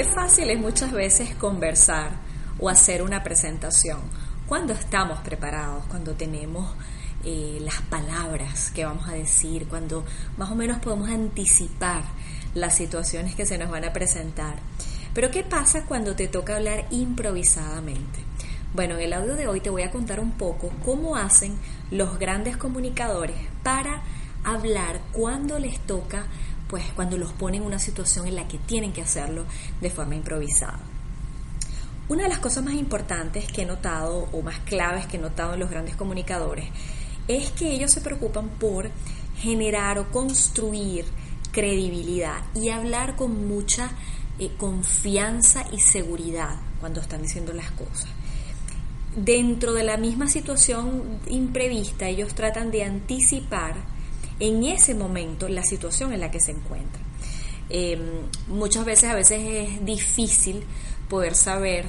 Qué fácil es muchas veces conversar o hacer una presentación cuando estamos preparados, cuando tenemos eh, las palabras que vamos a decir, cuando más o menos podemos anticipar las situaciones que se nos van a presentar. Pero ¿qué pasa cuando te toca hablar improvisadamente? Bueno, en el audio de hoy te voy a contar un poco cómo hacen los grandes comunicadores para hablar cuando les toca pues cuando los ponen en una situación en la que tienen que hacerlo de forma improvisada. Una de las cosas más importantes que he notado o más claves que he notado en los grandes comunicadores es que ellos se preocupan por generar o construir credibilidad y hablar con mucha eh, confianza y seguridad cuando están diciendo las cosas. Dentro de la misma situación imprevista, ellos tratan de anticipar en ese momento la situación en la que se encuentra. Em, muchas veces a veces es difícil poder saber,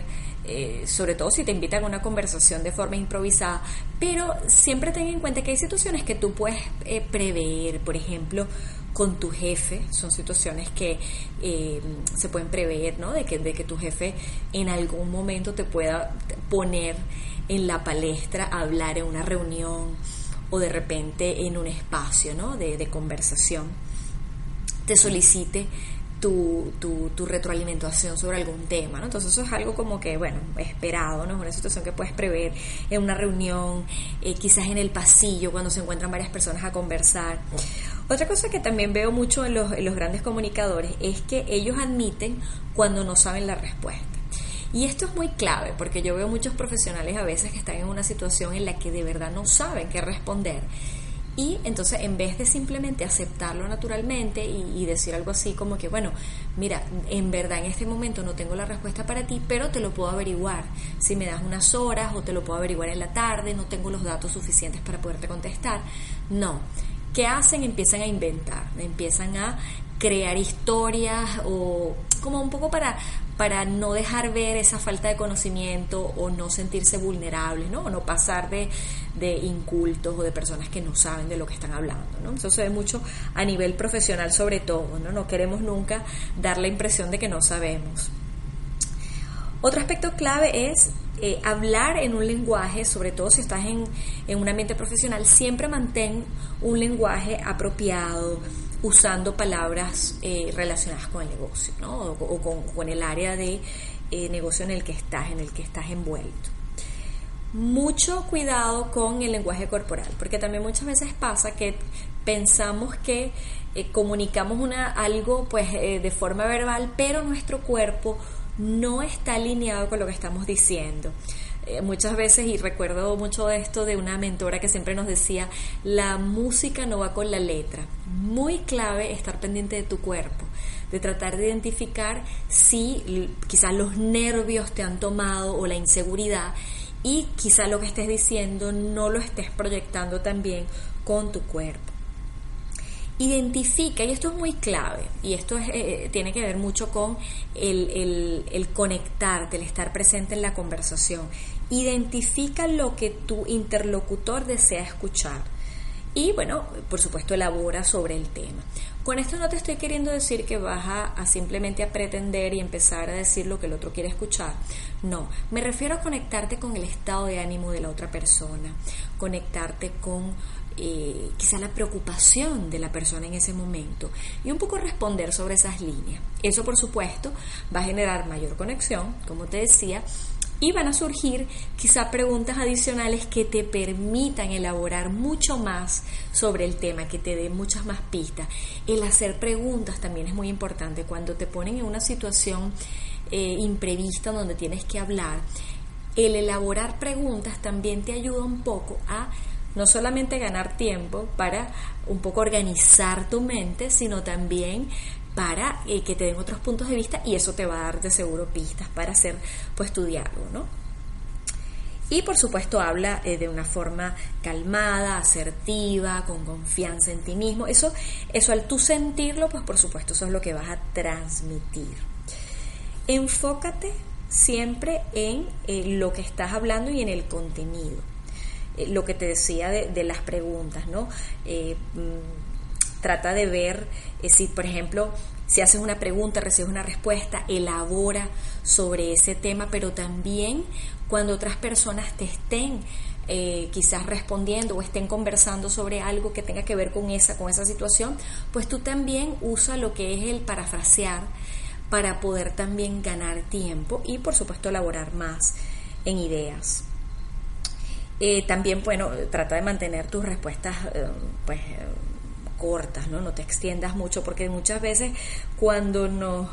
eh, sobre todo si te invitan a una conversación de forma improvisada, pero siempre ten en cuenta que hay situaciones que tú puedes eh, prever, por ejemplo, con tu jefe, son situaciones que em, se pueden prever, ¿no? De que, de que tu jefe en algún momento te pueda poner en la palestra hablar en una reunión o de repente en un espacio ¿no? de, conversación te solicite tu, retroalimentación sobre algún tema, ¿no? Entonces eso es algo como que, bueno, esperado, ¿no? Es una situación que puedes prever en una reunión, eh, quizás en el pasillo, cuando se encuentran varias personas a conversar. Otra cosa que también veo mucho en los grandes comunicadores es que ellos admiten cuando no saben la respuesta. Y esto es muy clave porque yo veo muchos profesionales a veces que están en una situación en la que de verdad no saben qué responder. Y entonces en vez de simplemente aceptarlo naturalmente y, decir algo así como que, bueno, mira, en verdad en este momento no tengo la respuesta para ti, pero te lo puedo averiguar. Si me das unas horas o te lo puedo averiguar en la tarde, no tengo los datos suficientes para poderte contestar. No. ¿Qué hacen? Empiezan a inventar, empiezan a crear historias o como un poco para, para no dejar ver esa falta de conocimiento o no sentirse vulnerables, ¿no? O no pasar de, de incultos o de personas que no saben de lo que están hablando, ¿no? Eso se ve mucho a nivel profesional sobre todo, ¿no? No queremos nunca dar la impresión de que no sabemos. Otro aspecto clave es eh, hablar en un lenguaje, sobre todo si estás en, en un ambiente profesional, siempre mantén un lenguaje apropiado, usando palabras eh, relacionadas con el negocio, ¿no? O, con, el área de eh, negocio en el que estás, en el que estás envuelto. Mucho cuidado con el lenguaje corporal, porque también muchas veces pasa que pensamos que eh, comunicamos una, algo pues de forma verbal, pero nuestro cuerpo no está alineado con lo que estamos diciendo. Eh, muchas veces, y recuerdo mucho esto de una mentora que siempre nos decía, la música no va con la letra. Muy clave estar pendiente de tu cuerpo, de tratar de identificar si quizás los nervios te han tomado o la inseguridad y quizás lo que estés diciendo no lo estés proyectando también con tu cuerpo. Identifica, y esto es muy clave, y esto eh, tiene que ver mucho con el, el conectarte, el estar presente en la conversación. Identifica lo que tu interlocutor desea escuchar y bueno, por supuesto elabora sobre el tema. Con esto no te estoy queriendo decir que vas a, simplemente a pretender y empezar a decir lo que el otro quiere escuchar. No, me refiero a conectarte con el estado de ánimo de la otra persona, conectarte con eh, quizá la preocupación de la persona en ese momento y un poco responder sobre esas líneas. Eso por supuesto va a generar mayor conexión, como te decía, y van a surgir quizá preguntas adicionales que te permitan elaborar mucho más sobre el tema, que te den muchas más pistas. El hacer preguntas también es muy importante cuando te ponen en una situación eh, imprevista donde tienes que hablar. El elaborar preguntas también te ayuda un poco a no solamente ganar tiempo para un poco organizar tu mente, sino también para eh, que te den otros puntos de vista y eso te va a dar de seguro pistas para hacer pues tu diálogo, ¿no? Y por supuesto habla eh, de una forma calmada, asertiva, con confianza en ti mismo. Eso, eso al tú sentirlo, pues por supuesto eso es lo que vas a transmitir. Enfócate siempre en eh, lo que estás hablando y en el contenido. Lo que te decía de, las preguntas, ¿no? Mm, Trata de ver eh, si, por ejemplo, si haces una pregunta, recibes una respuesta, elabora sobre ese tema, pero también cuando otras personas te estén eh, quizás respondiendo o estén conversando sobre algo que tenga que ver con esa, con esa situación, pues tú también usa lo que es el parafrasear para poder también ganar tiempo y por supuesto elaborar más en ideas. Eh, también, bueno, trata de mantener tus respuestas pues cortas, ¿no? No te extiendas mucho porque muchas veces cuando nos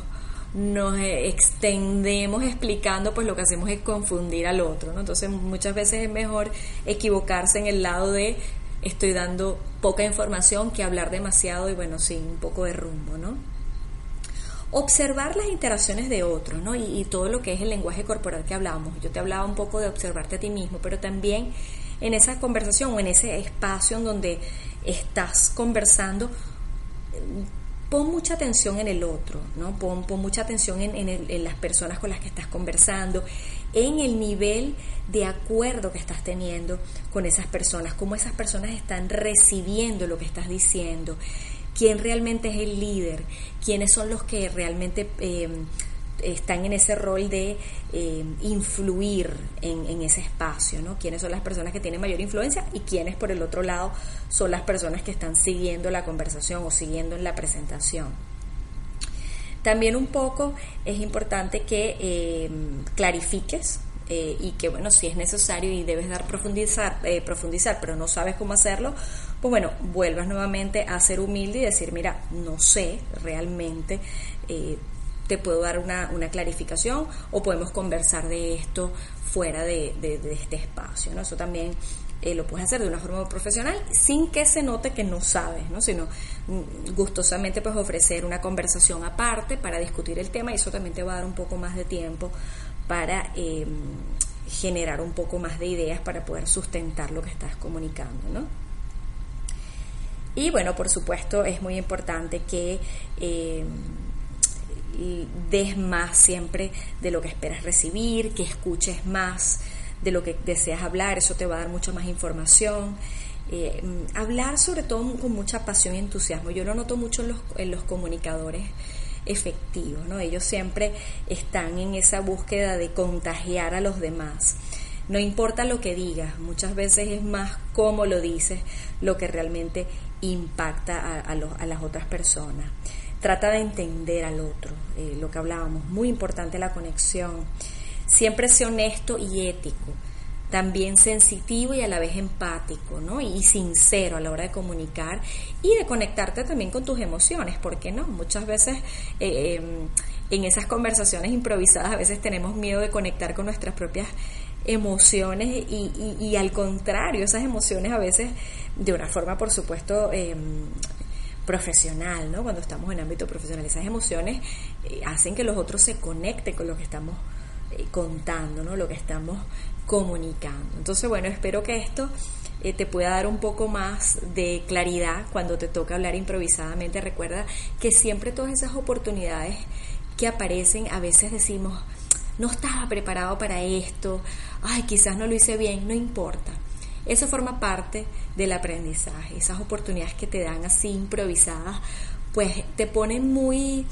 nos extendemos explicando, pues lo que hacemos es confundir al otro, ¿no? Entonces muchas veces es mejor equivocarse en el lado de estoy dando poca información que hablar demasiado y bueno, sin un poco de rumbo, ¿no? Observar las interacciones de otros, ¿no? Y, todo lo que es el lenguaje corporal que hablábamos. Yo te hablaba un poco de observarte a ti mismo, pero también en esa conversación en ese espacio en donde estás conversando, pon mucha atención en el otro, ¿no? Pon, mucha atención en, las personas con las que estás conversando, en el nivel de acuerdo que estás teniendo con esas personas, cómo esas personas están recibiendo lo que estás diciendo, quién realmente es el líder, quiénes son los que realmente eh, están en ese rol de eh, influir en, ese espacio, ¿no? Quiénes son las personas que tienen mayor influencia y quiénes por el otro lado son las personas que están siguiendo la conversación o siguiendo en la presentación. También un poco es importante que eh, clarifiques eh, y que bueno, si es necesario y debes dar profundizar, profundizar, pero no sabes cómo hacerlo, pues bueno, vuelvas nuevamente a ser humilde y decir, mira, no sé realmente te puedo dar una, clarificación o podemos conversar de esto fuera de, este espacio. ¿no? Eso también eh, lo puedes hacer de una forma profesional sin que se note que no sabes, ¿no? sino mm, gustosamente pues ofrecer una conversación aparte para discutir el tema y eso también te va a dar un poco más de tiempo para em, generar un poco más de ideas para poder sustentar lo que estás comunicando. ¿no? Y bueno, por supuesto es muy importante que em, des más siempre de lo que esperas recibir, que escuches más de lo que deseas hablar, eso te va a dar mucha más información. Eh, hablar sobre todo con mucha pasión y entusiasmo. Yo lo noto mucho en los, en los comunicadores efectivos, ¿no? Ellos siempre están en esa búsqueda de contagiar a los demás. No importa lo que digas, muchas veces es más cómo lo dices lo que realmente impacta a, a, las otras personas. Trata de entender al otro, eh, lo que hablábamos, muy importante la conexión, siempre sé honesto y ético, también sensitivo y a la vez empático, ¿no? Y sincero a la hora de comunicar y de conectarte también con tus emociones, porque no, muchas veces eh, em, en esas conversaciones improvisadas a veces tenemos miedo de conectar con nuestras propias emociones y, y, al contrario, esas emociones a veces de una forma por supuesto eh, profesional, ¿no? Cuando estamos en ámbito profesional, esas emociones eh, hacen que los otros se conecten con lo que estamos eh, contando, ¿no? Lo que estamos comunicando. Entonces, bueno, espero que esto eh, te pueda dar un poco más de claridad cuando te toca hablar improvisadamente. Recuerda que siempre todas esas oportunidades que aparecen, a veces decimos, no estaba preparado para esto, ay, quizás no lo hice bien, no importa. Eso forma parte del aprendizaje, esas oportunidades que te dan así improvisadas, pues te ponen muy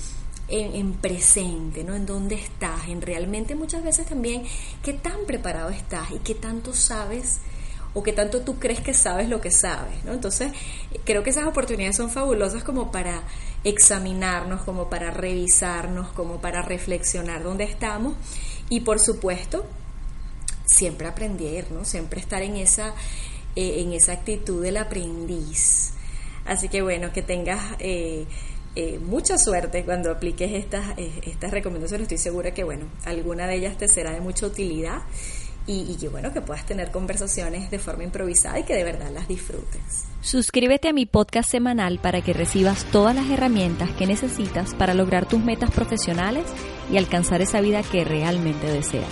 en, presente, ¿no? En dónde estás, en realmente muchas veces también qué tan preparado estás y qué tanto sabes o qué tanto tú crees que sabes lo que sabes, ¿no? Entonces, creo que esas oportunidades son fabulosas como para examinarnos, como para revisarnos, como para reflexionar dónde estamos y por supuesto siempre aprender, ¿no? Siempre estar en esa, eh, en esa actitud del aprendiz. Así que bueno, que tengas eh, eh, mucha suerte cuando apliques estas, estas recomendaciones. Estoy segura que, bueno, alguna de ellas te será de mucha utilidad. Y, que bueno, que puedas tener conversaciones de forma improvisada y que de verdad las disfrutes. Suscríbete a mi podcast semanal para que recibas todas las herramientas que necesitas para lograr tus metas profesionales y alcanzar esa vida que realmente deseas.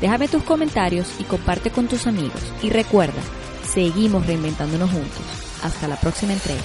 Déjame tus comentarios y comparte con tus amigos. Y recuerda, seguimos reinventándonos juntos. Hasta la próxima entrega.